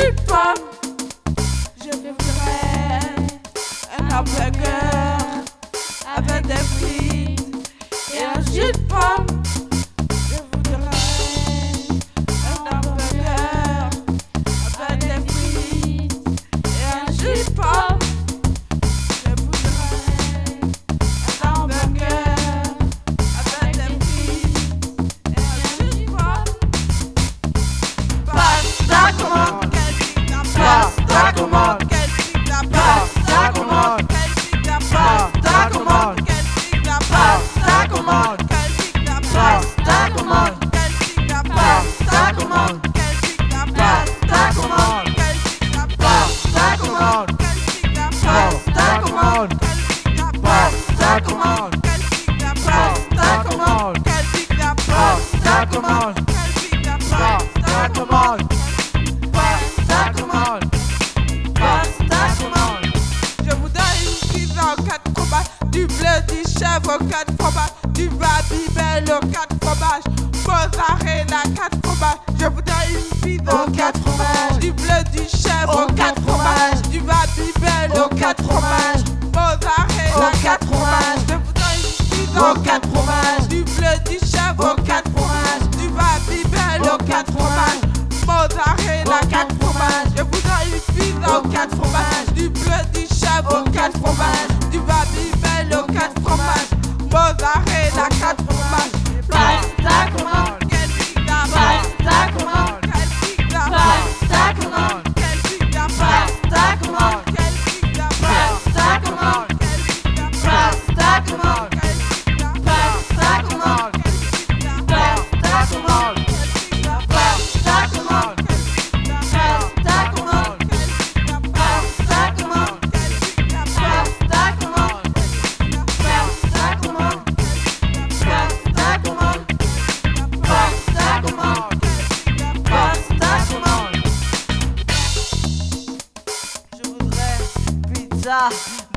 hip hop. Je vous donne une fidèle, quatre combats, du bleu, du chèvre, quatre fromages, du babybel, quatre fromages, Pose Arena, quatre fromages, je vous donne une fille aux quatre fromages, du bleu, du chèvre, quatre fromages, du babybel, quatre fromages.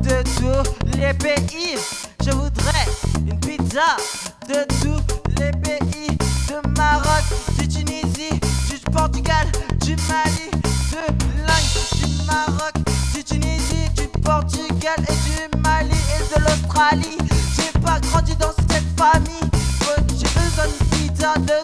de tous les pays. Je voudrais une pizza de tous les pays. De Maroc, de Tunisie, du Portugal, du Mali, de l'Inde, du Maroc, du Tunisie, du Portugal et du Mali et de l'Australie. J'ai pas grandi dans cette famille. J'ai besoin d'une pizza de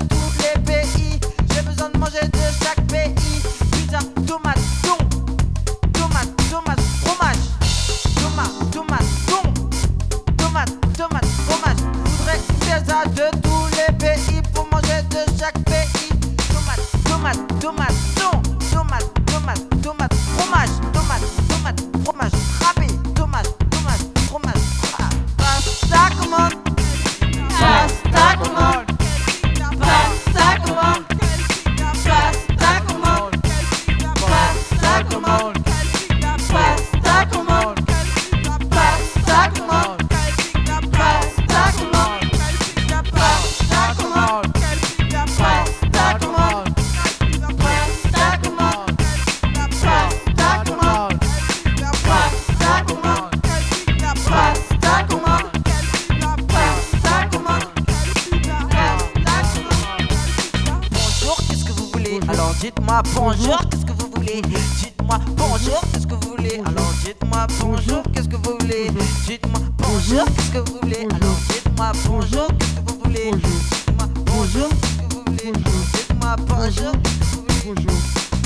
Alors dites-moi bonjour, qu'est-ce que vous voulez? Dites-moi bonjour, qu'est-ce que vous voulez? Alors dites-moi bonjour, qu'est-ce que vous voulez? Dites-moi bonjour, qu'est-ce que vous voulez? Alors dites-moi bonjour, qu'est-ce que vous voulez? Dites-moi bonjour, qu'est-ce que vous voulez? Dites-moi bonjour, qu'est-ce que vous voulez? Bonjour.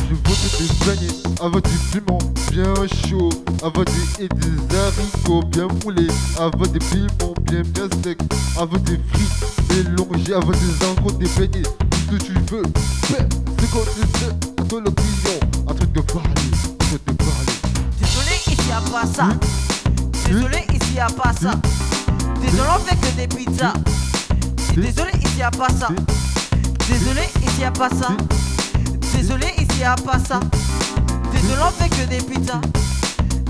Je vote des beignets, du piment bien chaud, à votre des, et des haricots bien moulés, à votre des piments bien bien secs, à votre des frites mélangées, à votre des ingros, des beignets, tout ce que tu veux. En train de parler, en train de parler. Désolé, ici y a pas ça. Désolé, ici y a pas ça. Désolé, on fait que des pizzas. Désolé, ici y a pas ça. Désolé, ici y a pas ça. Désolé, ici y a pas ça. Désolé, on fait que des pizzas.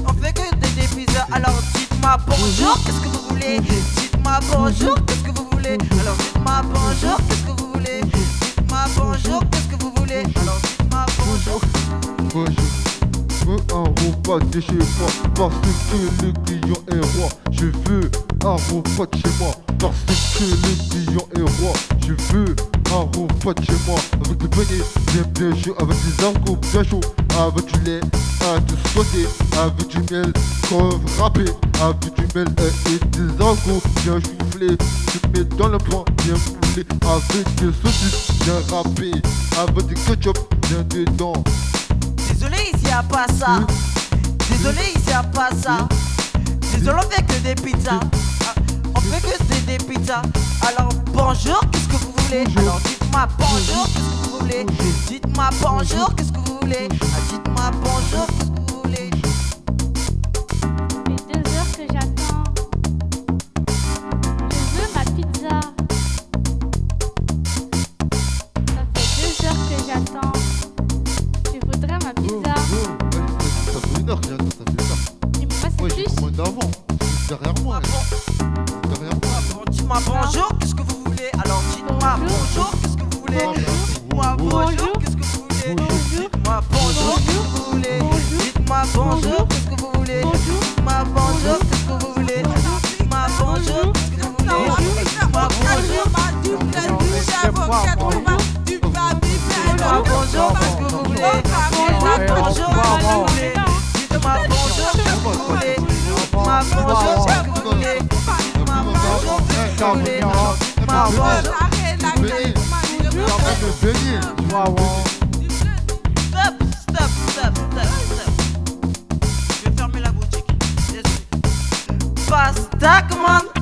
On fait que des, des pizzas. Alors dites-moi bonjour, qu'est-ce que vous voulez? Dites-moi bonjour, qu'est-ce que vous voulez? Alors dites-moi bonjour, qu'est-ce que vous voulez? Dites-moi bonjour, qu'est-ce que vous voulez Alors dites-moi veux un repas de chez moi parce que le client est roi. Je veux un repas de chez moi parce que le client est roi. Je veux un repas de chez moi avec des beignets bien bien avec des angles bien chauds, avec du lait à te sauter, avec du miel comme râpé, avec du miel et, des bien. Tu mets dans le pain bien avec des saucisses bien râpées, avec du ketchup bien dedans. Désolé, ici a pas ça. Désolé, ici a pas ça. Désolé, on fait que des pizzas. Ah, On fait que des, des pizzas. Alors bonjour, qu'est-ce que vous voulez. Alors dites-moi bonjour, qu'est-ce que vous voulez Dites-moi bonjour, qu'est-ce que vous voulez Ah, Dites-moi bonjour, qu'est-ce que vous voulez Ça fait deux heures que j'attends. Je veux ma pizza. Ça fait deux heures que j'attends. Je voudrais ma Oh, pizza. oh, ouais, ça fait une heure que j'attends, ça fait ça. Il me passe Moi j'ai plus. commandé avant. C'est derrière moi. derrière moi. Bon, Dites-moi bonjour, qu'est-ce que vous voulez Alors dites-moi bonjour, qu'est-ce que vous voulez Dites-moi bonjour, qu'est-ce que vous voulez Dites-moi bonjour, qu'est-ce que vous voulez Dites-moi bonjour, qu'est-ce que vous voulez Dites-moi bonjour, qu'est-ce que vous voulez Dites-moi bonjour, qu'est-ce que vous voulez Dites-moi bonjour, du blé, du chèvre, quatre combats, du babybel, dites-moi bonjour, qu'est-ce que vous voulez Dites-moi bonjour, qu'est-ce que vous voulez Dites-moi bonjour, qu'est-ce que vous voulez Dites-moi bonjour, qu'est-ce que vous voulez Stop, stop, stop, stop, stop. Je vais fermer la boutique. Pasta.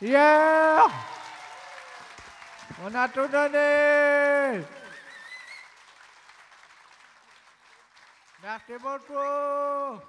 Yeah! Onatudane! Basketball crew!